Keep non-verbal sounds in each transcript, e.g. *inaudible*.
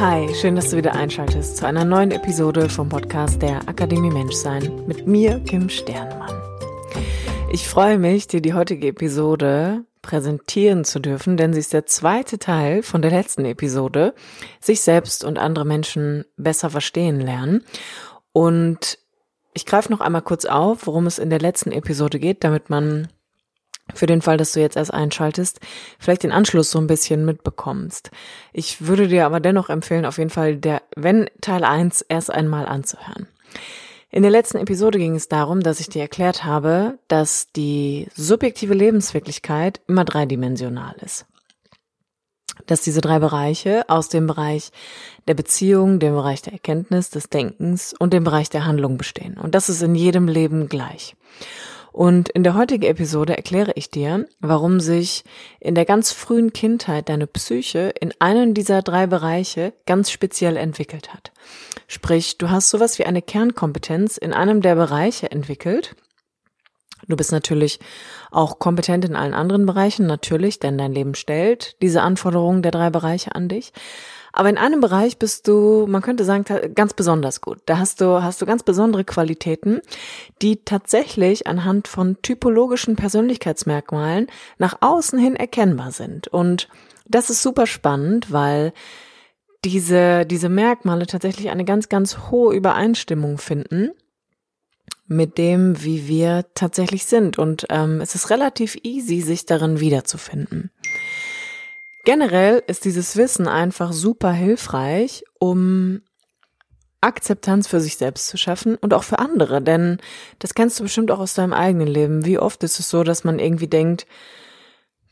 Hi, schön, dass du wieder einschaltest zu einer neuen Episode vom Podcast der Akademie Menschsein mit mir, Kim Sternmann. Ich freue mich, dir die heutige Episode präsentieren zu dürfen, denn sie ist der zweite Teil von der letzten Episode, sich selbst und andere Menschen besser verstehen lernen. Und ich greife noch einmal kurz auf, worum es in der letzten Episode geht, damit man für den Fall, dass du jetzt erst einschaltest, vielleicht den Anschluss so ein bisschen mitbekommst. Ich würde dir aber dennoch empfehlen, auf jeden Fall der, wenn Teil 1 erst einmal anzuhören. In der letzten Episode ging es darum, dass ich dir erklärt habe, dass die subjektive Lebenswirklichkeit immer dreidimensional ist. Dass diese drei Bereiche aus dem Bereich der Beziehung, dem Bereich der Erkenntnis, des Denkens und dem Bereich der Handlung bestehen. Und das ist in jedem Leben gleich. Und in der heutigen Episode erkläre ich dir, warum sich in der ganz frühen Kindheit deine Psyche in einem dieser drei Bereiche ganz speziell entwickelt hat. Sprich, du hast sowas wie eine Kernkompetenz in einem der Bereiche entwickelt. Du bist natürlich auch kompetent in allen anderen Bereichen, natürlich, denn dein Leben stellt diese Anforderungen der drei Bereiche an dich. Aber in einem Bereich bist du, man könnte sagen, ganz besonders gut. Da hast du, hast du ganz besondere Qualitäten, die tatsächlich anhand von typologischen Persönlichkeitsmerkmalen nach außen hin erkennbar sind. Und das ist super spannend, weil diese, diese Merkmale tatsächlich eine ganz, ganz hohe Übereinstimmung finden mit dem, wie wir tatsächlich sind. Und ähm, es ist relativ easy, sich darin wiederzufinden. Generell ist dieses Wissen einfach super hilfreich, um Akzeptanz für sich selbst zu schaffen und auch für andere, denn das kennst du bestimmt auch aus deinem eigenen Leben. Wie oft ist es so, dass man irgendwie denkt,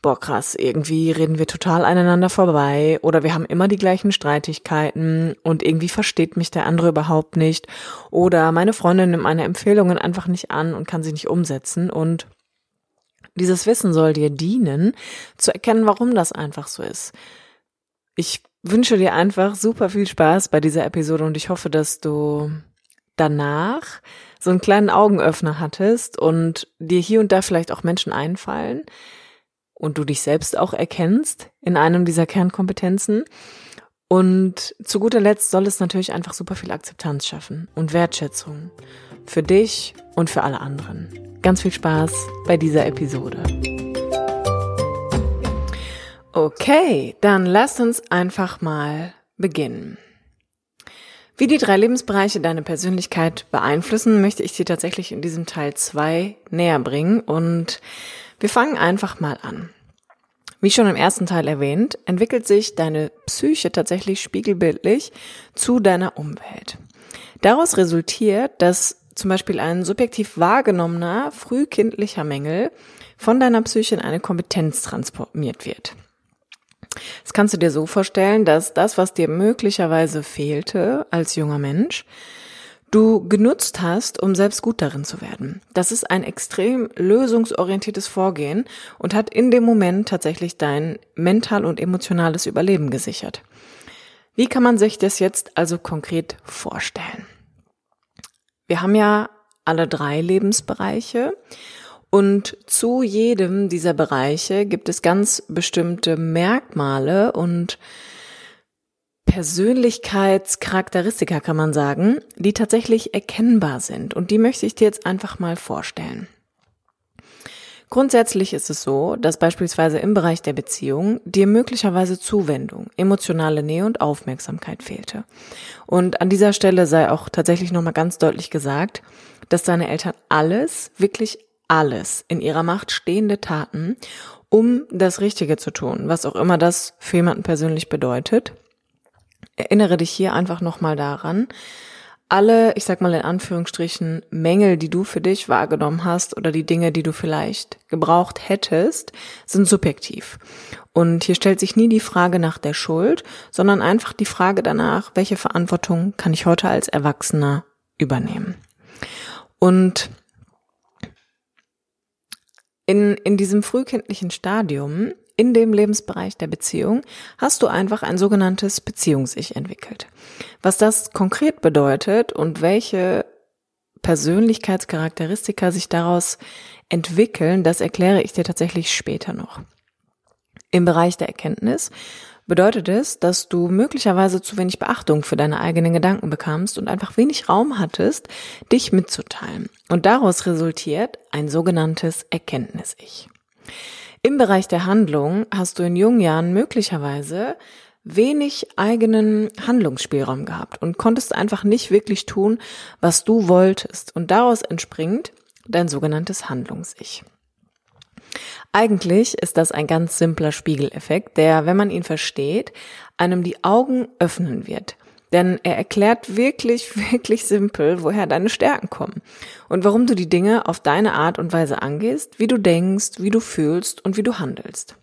boah krass, irgendwie reden wir total aneinander vorbei oder wir haben immer die gleichen Streitigkeiten und irgendwie versteht mich der andere überhaupt nicht oder meine Freundin nimmt meine Empfehlungen einfach nicht an und kann sie nicht umsetzen und dieses Wissen soll dir dienen, zu erkennen, warum das einfach so ist. Ich wünsche dir einfach super viel Spaß bei dieser Episode und ich hoffe, dass du danach so einen kleinen Augenöffner hattest und dir hier und da vielleicht auch Menschen einfallen und du dich selbst auch erkennst in einem dieser Kernkompetenzen. Und zu guter Letzt soll es natürlich einfach super viel Akzeptanz schaffen und Wertschätzung für dich und für alle anderen. Ganz viel Spaß bei dieser Episode. Okay, dann lasst uns einfach mal beginnen. Wie die drei Lebensbereiche deine Persönlichkeit beeinflussen, möchte ich dir tatsächlich in diesem Teil zwei näher bringen und wir fangen einfach mal an. Wie schon im ersten Teil erwähnt, entwickelt sich deine Psyche tatsächlich spiegelbildlich zu deiner Umwelt. Daraus resultiert, dass zum Beispiel ein subjektiv wahrgenommener frühkindlicher Mängel von deiner Psyche in eine Kompetenz transformiert wird. Das kannst du dir so vorstellen, dass das, was dir möglicherweise fehlte als junger Mensch, du genutzt hast, um selbst gut darin zu werden. Das ist ein extrem lösungsorientiertes Vorgehen und hat in dem Moment tatsächlich dein mental und emotionales Überleben gesichert. Wie kann man sich das jetzt also konkret vorstellen? Wir haben ja alle drei Lebensbereiche und zu jedem dieser Bereiche gibt es ganz bestimmte Merkmale und Persönlichkeitscharakteristika, kann man sagen, die tatsächlich erkennbar sind. Und die möchte ich dir jetzt einfach mal vorstellen. Grundsätzlich ist es so, dass beispielsweise im Bereich der Beziehung dir möglicherweise Zuwendung, emotionale Nähe und Aufmerksamkeit fehlte. Und an dieser Stelle sei auch tatsächlich nochmal ganz deutlich gesagt, dass deine Eltern alles, wirklich alles in ihrer Macht stehende taten, um das Richtige zu tun, was auch immer das für jemanden persönlich bedeutet. Erinnere dich hier einfach nochmal daran, alle, ich sag mal in Anführungsstrichen, Mängel, die du für dich wahrgenommen hast oder die Dinge, die du vielleicht gebraucht hättest, sind subjektiv. Und hier stellt sich nie die Frage nach der Schuld, sondern einfach die Frage danach, welche Verantwortung kann ich heute als Erwachsener übernehmen. Und in, in diesem frühkindlichen Stadium, in dem Lebensbereich der Beziehung, hast du einfach ein sogenanntes Beziehungs-Ich entwickelt. Was das konkret bedeutet und welche Persönlichkeitscharakteristika sich daraus entwickeln, das erkläre ich dir tatsächlich später noch. Im Bereich der Erkenntnis bedeutet es, dass du möglicherweise zu wenig Beachtung für deine eigenen Gedanken bekamst und einfach wenig Raum hattest, dich mitzuteilen. Und daraus resultiert ein sogenanntes Erkenntnis-Ich. Im Bereich der Handlung hast du in jungen Jahren möglicherweise wenig eigenen Handlungsspielraum gehabt und konntest einfach nicht wirklich tun, was du wolltest. Und daraus entspringt dein sogenanntes Handlungs-Ich. Eigentlich ist das ein ganz simpler Spiegeleffekt, der, wenn man ihn versteht, einem die Augen öffnen wird. Denn er erklärt wirklich, *laughs* wirklich simpel, woher deine Stärken kommen und warum du die Dinge auf deine Art und Weise angehst, wie du denkst, wie du fühlst und wie du handelst.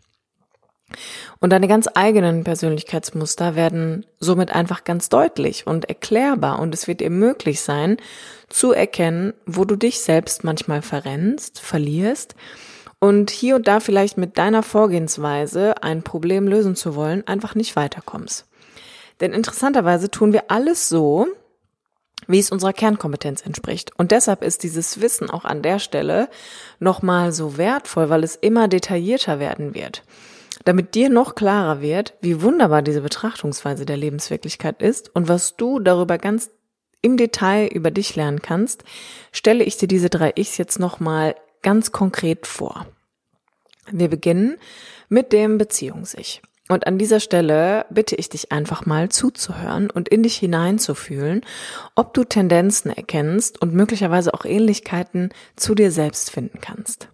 Und deine ganz eigenen Persönlichkeitsmuster werden somit einfach ganz deutlich und erklärbar und es wird dir möglich sein, zu erkennen, wo du dich selbst manchmal verrennst, verlierst und hier und da vielleicht mit deiner Vorgehensweise ein Problem lösen zu wollen, einfach nicht weiterkommst. Denn interessanterweise tun wir alles so, wie es unserer Kernkompetenz entspricht. Und deshalb ist dieses Wissen auch an der Stelle nochmal so wertvoll, weil es immer detaillierter werden wird. Damit dir noch klarer wird, wie wunderbar diese Betrachtungsweise der Lebenswirklichkeit ist und was du darüber ganz im Detail über dich lernen kannst, stelle ich dir diese drei Ichs jetzt nochmal ganz konkret vor. Wir beginnen mit dem Beziehungs-Ich. Und an dieser Stelle bitte ich dich einfach mal zuzuhören und in dich hineinzufühlen, ob du Tendenzen erkennst und möglicherweise auch Ähnlichkeiten zu dir selbst finden kannst.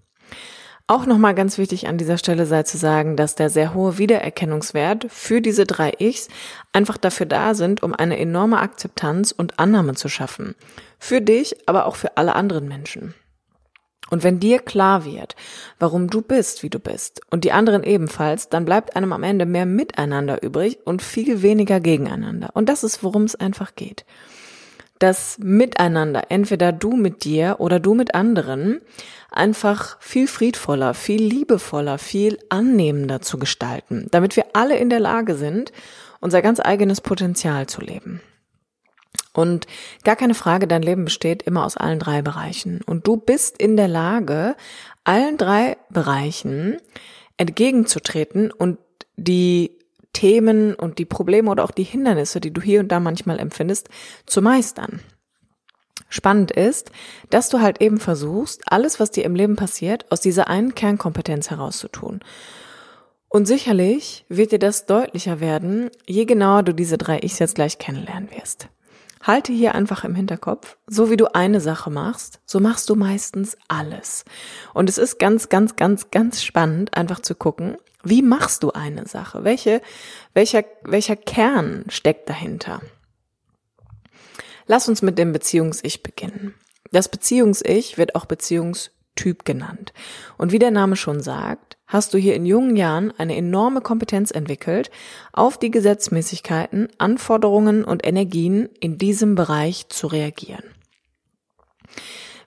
Auch nochmal ganz wichtig an dieser Stelle sei zu sagen, dass der sehr hohe Wiedererkennungswert für diese drei Ichs einfach dafür da sind, um eine enorme Akzeptanz und Annahme zu schaffen. Für dich, aber auch für alle anderen Menschen. Und wenn dir klar wird, warum du bist, wie du bist, und die anderen ebenfalls, dann bleibt einem am Ende mehr Miteinander übrig und viel weniger gegeneinander. Und das ist, worum es einfach geht. Das Miteinander, entweder du mit dir oder du mit anderen, einfach viel friedvoller, viel liebevoller, viel annehmender zu gestalten, damit wir alle in der Lage sind, unser ganz eigenes Potenzial zu leben. Und gar keine Frage, dein Leben besteht immer aus allen drei Bereichen. Und du bist in der Lage, allen drei Bereichen entgegenzutreten und die Themen und die Probleme oder auch die Hindernisse, die du hier und da manchmal empfindest, zu meistern. Spannend ist, dass du halt eben versuchst, alles, was dir im Leben passiert, aus dieser einen Kernkompetenz herauszutun. Und sicherlich wird dir das deutlicher werden, je genauer du diese drei Ichs jetzt gleich kennenlernen wirst. Halte hier einfach im Hinterkopf, so wie du eine Sache machst, so machst du meistens alles. Und es ist ganz, ganz, ganz, ganz spannend, einfach zu gucken, wie machst du eine Sache? Welche, welcher, welcher Kern steckt dahinter? Lass uns mit dem Beziehungs-Ich beginnen. Das Beziehungs-Ich wird auch Beziehungstyp genannt. Und wie der Name schon sagt, hast du hier in jungen Jahren eine enorme Kompetenz entwickelt, auf die Gesetzmäßigkeiten, Anforderungen und Energien in diesem Bereich zu reagieren.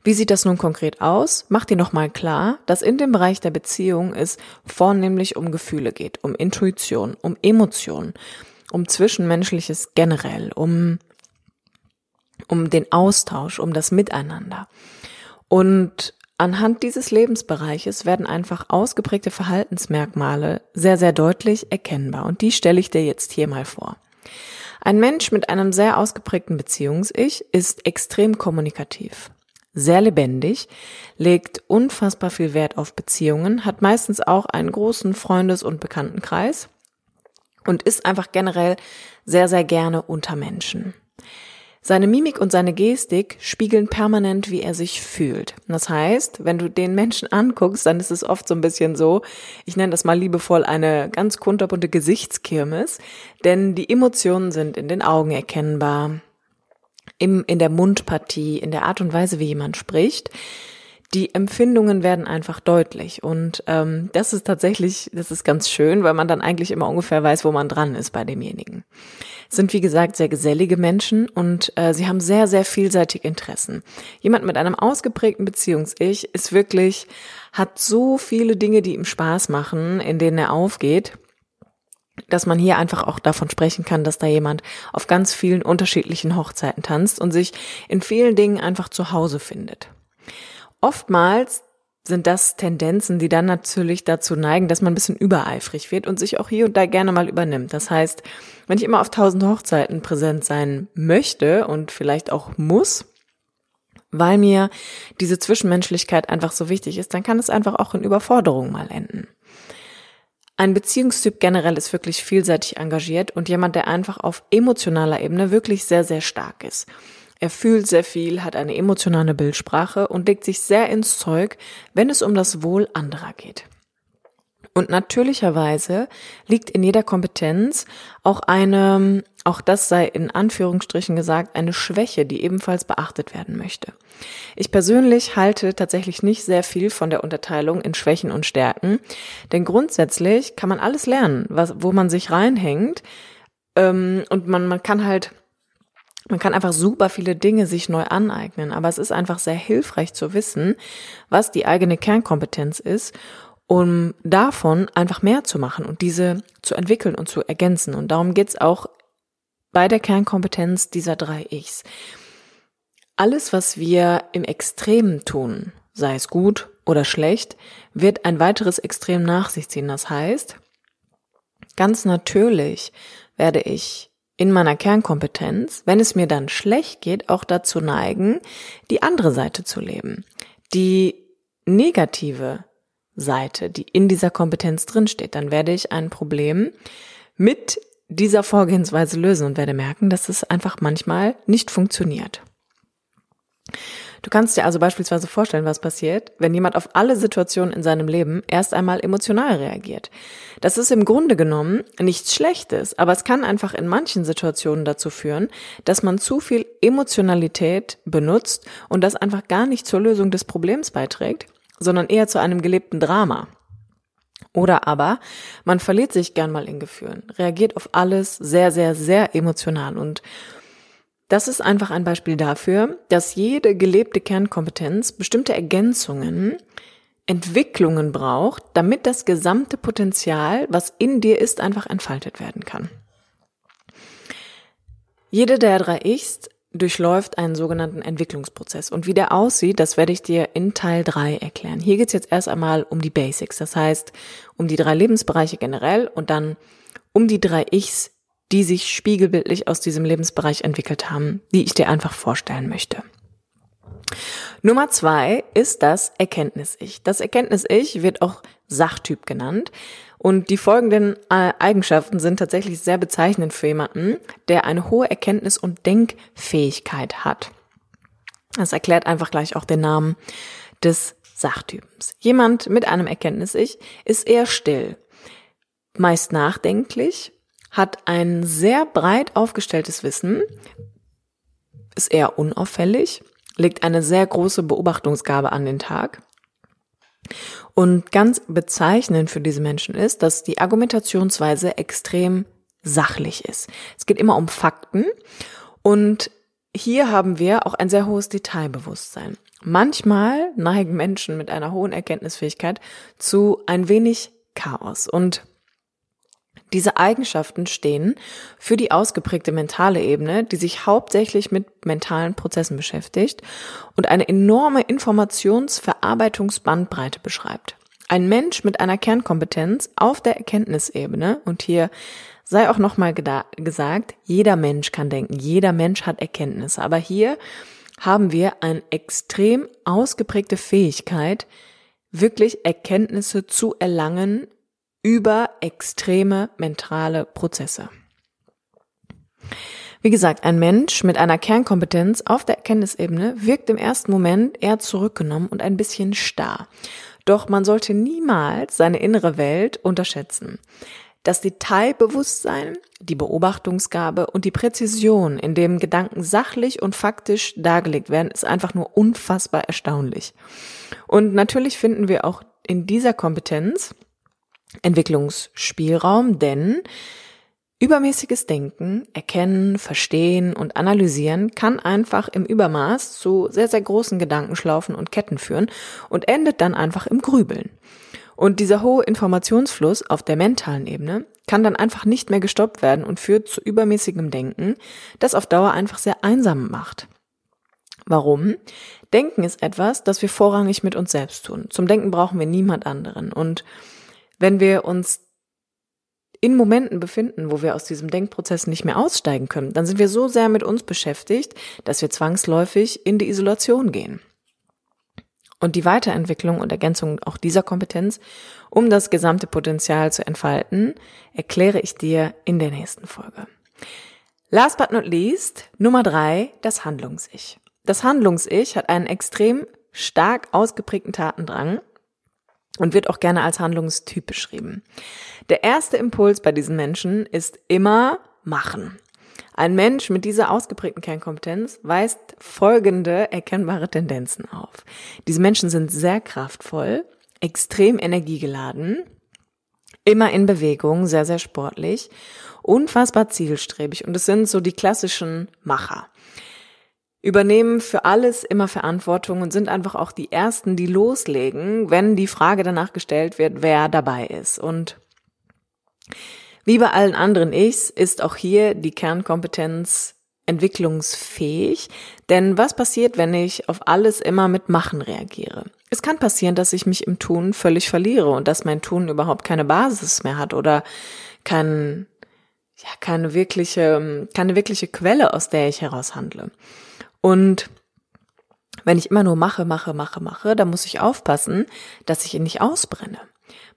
Wie sieht das nun konkret aus? Mach dir nochmal klar, dass in dem Bereich der Beziehung es vornehmlich um Gefühle geht, um Intuition, um Emotionen, um Zwischenmenschliches generell, um, um den Austausch, um das Miteinander. Und Anhand dieses Lebensbereiches werden einfach ausgeprägte Verhaltensmerkmale sehr, sehr deutlich erkennbar und die stelle ich dir jetzt hier mal vor. Ein Mensch mit einem sehr ausgeprägten Beziehungs-Ich ist extrem kommunikativ, sehr lebendig, legt unfassbar viel Wert auf Beziehungen, hat meistens auch einen großen Freundes- und Bekanntenkreis und ist einfach generell sehr, sehr gerne unter Menschen. Seine Mimik und seine Gestik spiegeln permanent, wie er sich fühlt. Das heißt, wenn du den Menschen anguckst, dann ist es oft so ein bisschen so, ich nenne das mal liebevoll eine ganz kunterbunte Gesichtskirmes, denn die Emotionen sind in den Augen erkennbar. im, in der Mundpartie, in der Art und Weise, wie jemand spricht. Die Empfindungen werden einfach deutlich und ähm, das ist tatsächlich, das ist ganz schön, weil man dann eigentlich immer ungefähr weiß, wo man dran ist bei demjenigen. Sind wie gesagt sehr gesellige Menschen und äh, sie haben sehr, sehr vielseitige Interessen. Jemand mit einem ausgeprägten Beziehungs-Ich ist wirklich, hat so viele Dinge, die ihm Spaß machen, in denen er aufgeht dass man hier einfach auch davon sprechen kann, dass da jemand auf ganz vielen unterschiedlichen Hochzeiten tanzt und sich in vielen Dingen einfach zu Hause findet. Oftmals sind das Tendenzen, die dann natürlich dazu neigen, dass man ein bisschen übereifrig wird und sich auch hier und da gerne mal übernimmt. Das heißt, wenn ich immer auf tausend Hochzeiten präsent sein möchte und vielleicht auch muss, weil mir diese Zwischenmenschlichkeit einfach so wichtig ist, dann kann es einfach auch in Überforderung mal enden. Ein Beziehungstyp generell ist wirklich vielseitig engagiert und jemand, der einfach auf emotionaler Ebene wirklich sehr, sehr stark ist. Er fühlt sehr viel, hat eine emotionale Bildsprache und legt sich sehr ins Zeug, wenn es um das Wohl anderer geht. Und natürlicherweise liegt in jeder Kompetenz auch eine, auch das sei in Anführungsstrichen gesagt, eine Schwäche, die ebenfalls beachtet werden möchte. Ich persönlich halte tatsächlich nicht sehr viel von der Unterteilung in Schwächen und Stärken, denn grundsätzlich kann man alles lernen, was, wo man sich reinhängt, ähm, und man, man kann halt man kann einfach super viele Dinge sich neu aneignen, aber es ist einfach sehr hilfreich zu wissen, was die eigene Kernkompetenz ist um davon einfach mehr zu machen und diese zu entwickeln und zu ergänzen. Und darum geht's auch bei der Kernkompetenz dieser drei Ichs. Alles, was wir im Extremen tun, sei es gut oder schlecht, wird ein weiteres Extrem nach sich ziehen. Das heißt, ganz natürlich werde ich in meiner Kernkompetenz, wenn es mir dann schlecht geht, auch dazu neigen, die andere Seite zu leben. Die negative Seite, die in dieser Kompetenz drinsteht, dann werde ich ein Problem mit dieser Vorgehensweise lösen und werde merken, dass es einfach manchmal nicht funktioniert. Du kannst dir also beispielsweise vorstellen, was passiert, wenn jemand auf alle Situationen in seinem Leben erst einmal emotional reagiert. Das ist im Grunde genommen nichts Schlechtes, aber es kann einfach in manchen Situationen dazu führen, dass man zu viel Emotionalität benutzt und das einfach gar nicht zur Lösung des Problems beiträgt, sondern eher zu einem gelebten Drama. Oder aber man verliert sich gern mal in Gefühlen, reagiert auf alles sehr, sehr, sehr emotional und das ist einfach ein Beispiel dafür, dass jede gelebte Kernkompetenz bestimmte Ergänzungen, Entwicklungen braucht, damit das gesamte Potenzial, was in dir ist, einfach entfaltet werden kann. Jede der drei Ichs durchläuft einen sogenannten Entwicklungsprozess. Und wie der aussieht, das werde ich dir in Teil 3 erklären. Hier geht es jetzt erst einmal um die Basics, das heißt um die drei Lebensbereiche generell und dann um die drei Ichs, die sich spiegelbildlich aus diesem Lebensbereich entwickelt haben, die ich dir einfach vorstellen möchte. Nummer zwei ist das Erkenntnis-Ich. Das Erkenntnis-Ich wird auch Sachtyp genannt. Und die folgenden äh, Eigenschaften sind tatsächlich sehr bezeichnend für jemanden, der eine hohe Erkenntnis- und Denkfähigkeit hat. Das erklärt einfach gleich auch den Namen des Sachtypens. Jemand mit einem Erkenntnis-Ich ist eher still, meist nachdenklich, hat ein sehr breit aufgestelltes Wissen, ist eher unauffällig, legt eine sehr große Beobachtungsgabe an den Tag und ganz bezeichnend für diese Menschen ist, dass die Argumentationsweise extrem sachlich ist. Es geht immer um Fakten und hier haben wir auch ein sehr hohes Detailbewusstsein. Manchmal neigen Menschen mit einer hohen Erkenntnisfähigkeit zu ein wenig Chaos und diese Eigenschaften stehen für die ausgeprägte mentale Ebene, die sich hauptsächlich mit mentalen Prozessen beschäftigt und eine enorme Informationsverarbeitungsbandbreite beschreibt. Ein Mensch mit einer Kernkompetenz auf der Erkenntnisebene und hier sei auch nochmal gesagt, jeder Mensch kann denken, jeder Mensch hat Erkenntnisse, aber hier haben wir eine extrem ausgeprägte Fähigkeit, wirklich Erkenntnisse zu erlangen über extreme mentale Prozesse. Wie gesagt, ein Mensch mit einer Kernkompetenz auf der Erkenntnisebene wirkt im ersten Moment eher zurückgenommen und ein bisschen starr. Doch man sollte niemals seine innere Welt unterschätzen. Das Detailbewusstsein, die Beobachtungsgabe und die Präzision, in dem Gedanken sachlich und faktisch dargelegt werden, ist einfach nur unfassbar erstaunlich. Und natürlich finden wir auch in dieser Kompetenz Entwicklungsspielraum, denn Übermäßiges Denken, Erkennen, Verstehen und Analysieren kann einfach im Übermaß zu sehr, sehr großen Gedankenschlaufen und Ketten führen und endet dann einfach im Grübeln. Und dieser hohe Informationsfluss auf der mentalen Ebene kann dann einfach nicht mehr gestoppt werden und führt zu übermäßigem Denken, das auf Dauer einfach sehr einsam macht. Warum? Denken ist etwas, das wir vorrangig mit uns selbst tun. Zum Denken brauchen wir niemand anderen. Und wenn wir uns in Momenten befinden, wo wir aus diesem Denkprozess nicht mehr aussteigen können, dann sind wir so sehr mit uns beschäftigt, dass wir zwangsläufig in die Isolation gehen. Und die Weiterentwicklung und Ergänzung auch dieser Kompetenz, um das gesamte Potenzial zu entfalten, erkläre ich dir in der nächsten Folge. Last but not least, Nummer drei, das Handlungs-Ich. Das Handlungs-Ich hat einen extrem stark ausgeprägten Tatendrang und wird auch gerne als Handlungstyp beschrieben. Der erste Impuls bei diesen Menschen ist immer machen. Ein Mensch mit dieser ausgeprägten Kernkompetenz weist folgende erkennbare Tendenzen auf. Diese Menschen sind sehr kraftvoll, extrem energiegeladen, immer in Bewegung, sehr, sehr sportlich, unfassbar zielstrebig und es sind so die klassischen Macher übernehmen für alles immer Verantwortung und sind einfach auch die Ersten, die loslegen, wenn die Frage danach gestellt wird, wer dabei ist. Und wie bei allen anderen Ichs ist auch hier die Kernkompetenz entwicklungsfähig. Denn was passiert, wenn ich auf alles immer mit Machen reagiere? Es kann passieren, dass ich mich im Tun völlig verliere und dass mein Tun überhaupt keine Basis mehr hat oder kein, ja, keine wirkliche, keine wirkliche Quelle, aus der ich heraus handle. Und wenn ich immer nur mache, mache, mache, mache, dann muss ich aufpassen, dass ich ihn nicht ausbrenne.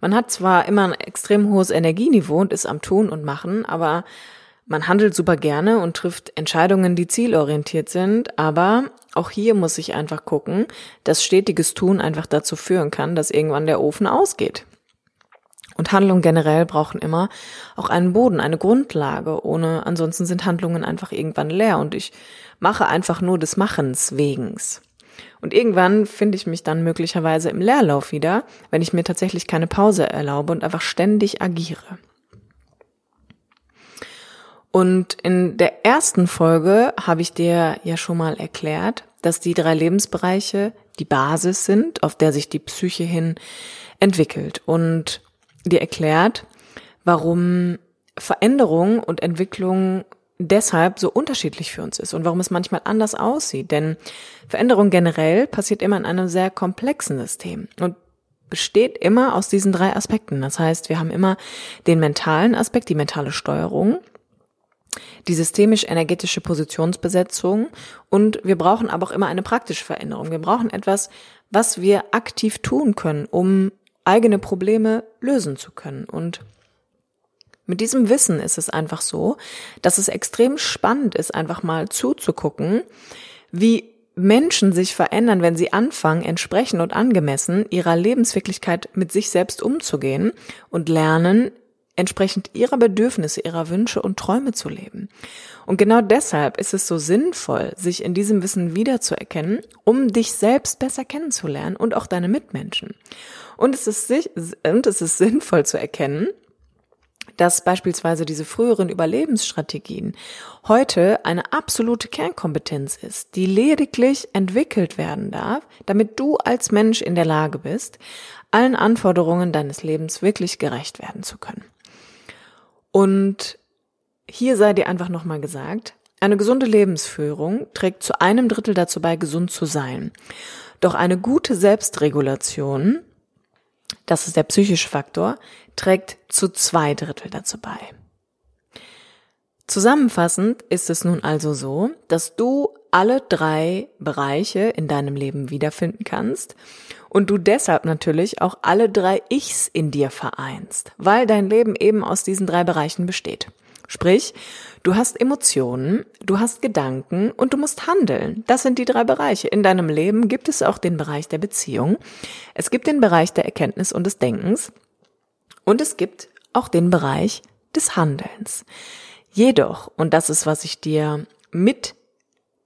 Man hat zwar immer ein extrem hohes Energieniveau und ist am Tun und Machen, aber man handelt super gerne und trifft Entscheidungen, die zielorientiert sind, aber auch hier muss ich einfach gucken, dass stetiges Tun einfach dazu führen kann, dass irgendwann der Ofen ausgeht. Und Handlungen generell brauchen immer auch einen Boden, eine Grundlage. Ohne, ansonsten sind Handlungen einfach irgendwann leer und ich mache einfach nur des Machens wegens. Und irgendwann finde ich mich dann möglicherweise im Leerlauf wieder, wenn ich mir tatsächlich keine Pause erlaube und einfach ständig agiere. Und in der ersten Folge habe ich dir ja schon mal erklärt, dass die drei Lebensbereiche die Basis sind, auf der sich die Psyche hin entwickelt. Und dir erklärt, warum Veränderung und Entwicklung deshalb so unterschiedlich für uns ist und warum es manchmal anders aussieht. Denn Veränderung generell passiert immer in einem sehr komplexen System und besteht immer aus diesen drei Aspekten. Das heißt, wir haben immer den mentalen Aspekt, die mentale Steuerung, die systemisch-energetische Positionsbesetzung und wir brauchen aber auch immer eine praktische Veränderung. Wir brauchen etwas, was wir aktiv tun können, um eigene Probleme lösen zu können. Und mit diesem Wissen ist es einfach so, dass es extrem spannend ist, einfach mal zuzugucken, wie Menschen sich verändern, wenn sie anfangen, entsprechend und angemessen ihrer Lebenswirklichkeit mit sich selbst umzugehen und lernen, entsprechend ihrer Bedürfnisse, ihrer Wünsche und Träume zu leben. Und genau deshalb ist es so sinnvoll, sich in diesem Wissen wiederzuerkennen, um dich selbst besser kennenzulernen und auch deine Mitmenschen. Und es ist, und es ist sinnvoll zu erkennen, dass beispielsweise diese früheren Überlebensstrategien heute eine absolute Kernkompetenz ist, die lediglich entwickelt werden darf, damit du als Mensch in der Lage bist, allen Anforderungen deines Lebens wirklich gerecht werden zu können. Und hier sei dir einfach nochmal gesagt, eine gesunde Lebensführung trägt zu einem Drittel dazu bei, gesund zu sein. Doch eine gute Selbstregulation das ist der psychische Faktor, trägt zu zwei Drittel dazu bei. Zusammenfassend ist es nun also so, dass du alle drei Bereiche in deinem Leben wiederfinden kannst und du deshalb natürlich auch alle drei Ichs in dir vereinst, weil dein Leben eben aus diesen drei Bereichen besteht. Sprich, du hast Emotionen, du hast Gedanken und du musst handeln. Das sind die drei Bereiche. In deinem Leben gibt es auch den Bereich der Beziehung. Es gibt den Bereich der Erkenntnis und des Denkens. Und es gibt auch den Bereich des Handelns. Jedoch, und das ist, was ich dir mit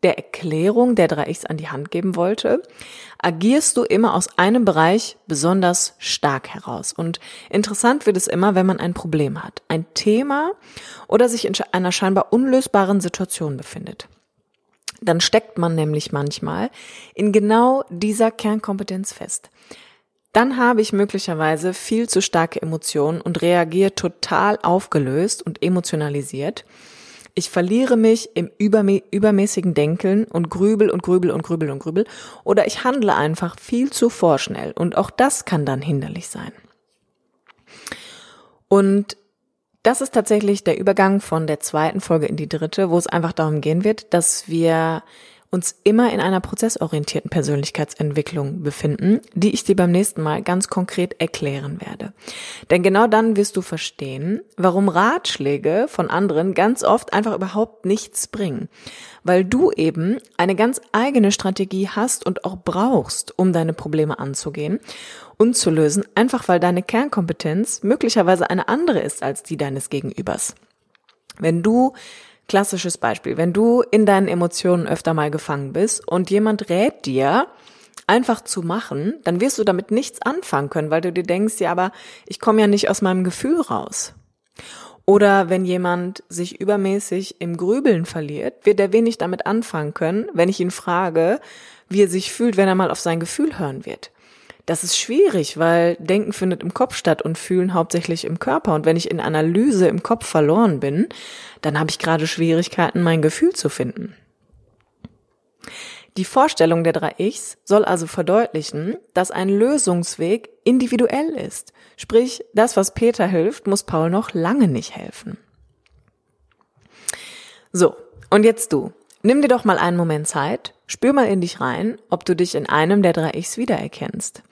der Erklärung der drei Ichs an die Hand geben wollte, agierst du immer aus einem Bereich besonders stark heraus. Und interessant wird es immer, wenn man ein Problem hat, ein Thema oder sich in einer scheinbar unlösbaren Situation befindet. Dann steckt man nämlich manchmal in genau dieser Kernkompetenz fest. Dann habe ich möglicherweise viel zu starke Emotionen und reagiere total aufgelöst und emotionalisiert ich verliere mich im übermä übermäßigen Denken und grübel und grübel und grübel und grübel oder ich handle einfach viel zu vorschnell und auch das kann dann hinderlich sein. Und das ist tatsächlich der Übergang von der zweiten Folge in die dritte, wo es einfach darum gehen wird, dass wir uns immer in einer prozessorientierten Persönlichkeitsentwicklung befinden, die ich dir beim nächsten Mal ganz konkret erklären werde. Denn genau dann wirst du verstehen, warum Ratschläge von anderen ganz oft einfach überhaupt nichts bringen. Weil du eben eine ganz eigene Strategie hast und auch brauchst, um deine Probleme anzugehen und zu lösen, einfach weil deine Kernkompetenz möglicherweise eine andere ist als die deines Gegenübers. Wenn du Klassisches Beispiel, wenn du in deinen Emotionen öfter mal gefangen bist und jemand rät dir, einfach zu machen, dann wirst du damit nichts anfangen können, weil du dir denkst, ja, aber ich komme ja nicht aus meinem Gefühl raus. Oder wenn jemand sich übermäßig im Grübeln verliert, wird er wenig damit anfangen können, wenn ich ihn frage, wie er sich fühlt, wenn er mal auf sein Gefühl hören wird. Das ist schwierig, weil Denken findet im Kopf statt und Fühlen hauptsächlich im Körper. Und wenn ich in Analyse im Kopf verloren bin, dann habe ich gerade Schwierigkeiten, mein Gefühl zu finden. Die Vorstellung der drei Ichs soll also verdeutlichen, dass ein Lösungsweg individuell ist. Sprich, das, was Peter hilft, muss Paul noch lange nicht helfen. So, und jetzt du. Nimm dir doch mal einen Moment Zeit, spür mal in dich rein, ob du dich in einem der drei Ichs wiedererkennst.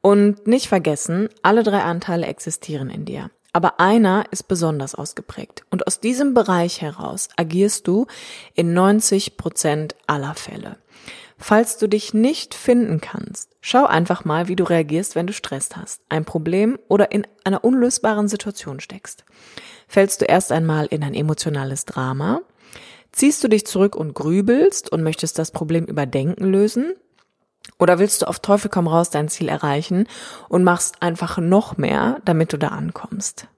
Und nicht vergessen, alle drei Anteile existieren in dir. Aber einer ist besonders ausgeprägt. Und aus diesem Bereich heraus agierst du in 90 Prozent aller Fälle. Falls du dich nicht finden kannst, schau einfach mal, wie du reagierst, wenn du Stress hast, ein Problem oder in einer unlösbaren Situation steckst. Fällst du erst einmal in ein emotionales Drama, Ziehst du dich zurück und grübelst und möchtest das Problem über Denken lösen? Oder willst du auf Teufel komm raus dein Ziel erreichen und machst einfach noch mehr, damit du da ankommst?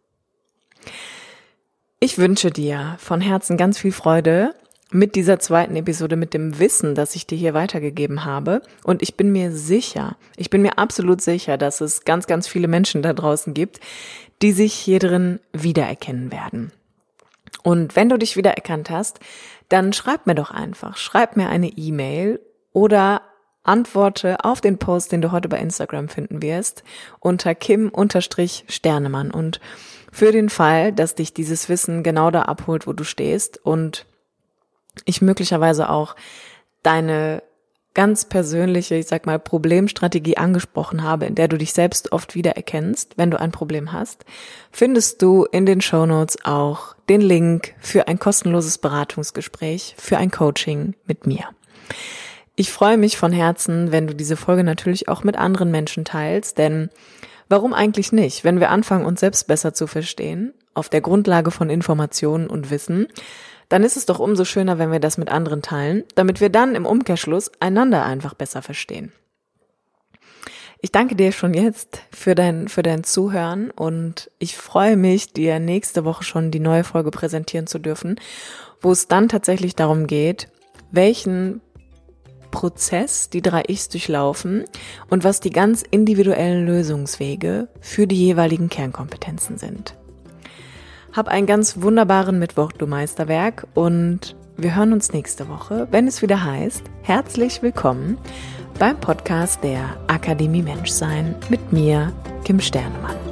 Ich wünsche dir von Herzen ganz viel Freude mit dieser zweiten Episode, mit dem Wissen, das ich dir hier weitergegeben habe. Und ich bin mir sicher, ich bin mir absolut sicher, dass es ganz, ganz viele Menschen da draußen gibt, die sich hier drin wiedererkennen werden. Und wenn du dich wiedererkannt hast, dann schreib mir doch einfach, schreib mir eine E-Mail oder antworte auf den Post, den du heute bei Instagram finden wirst, unter Kim-Sternemann. Und für den Fall, dass dich dieses Wissen genau da abholt, wo du stehst und ich möglicherweise auch deine ganz persönliche, ich sag mal, Problemstrategie angesprochen habe, in der du dich selbst oft wiedererkennst, wenn du ein Problem hast, findest du in den Show Notes auch den Link für ein kostenloses Beratungsgespräch, für ein Coaching mit mir. Ich freue mich von Herzen, wenn du diese Folge natürlich auch mit anderen Menschen teilst, denn warum eigentlich nicht? Wenn wir anfangen, uns selbst besser zu verstehen, auf der Grundlage von Informationen und Wissen, dann ist es doch umso schöner, wenn wir das mit anderen teilen, damit wir dann im Umkehrschluss einander einfach besser verstehen. Ich danke dir schon jetzt für dein, für dein Zuhören und ich freue mich, dir nächste Woche schon die neue Folge präsentieren zu dürfen, wo es dann tatsächlich darum geht, welchen Prozess die drei Ichs durchlaufen und was die ganz individuellen Lösungswege für die jeweiligen Kernkompetenzen sind. Hab einen ganz wunderbaren Mittwoch, du Meisterwerk, und wir hören uns nächste Woche, wenn es wieder heißt, herzlich willkommen beim Podcast der Akademie Menschsein mit mir, Kim Sternemann.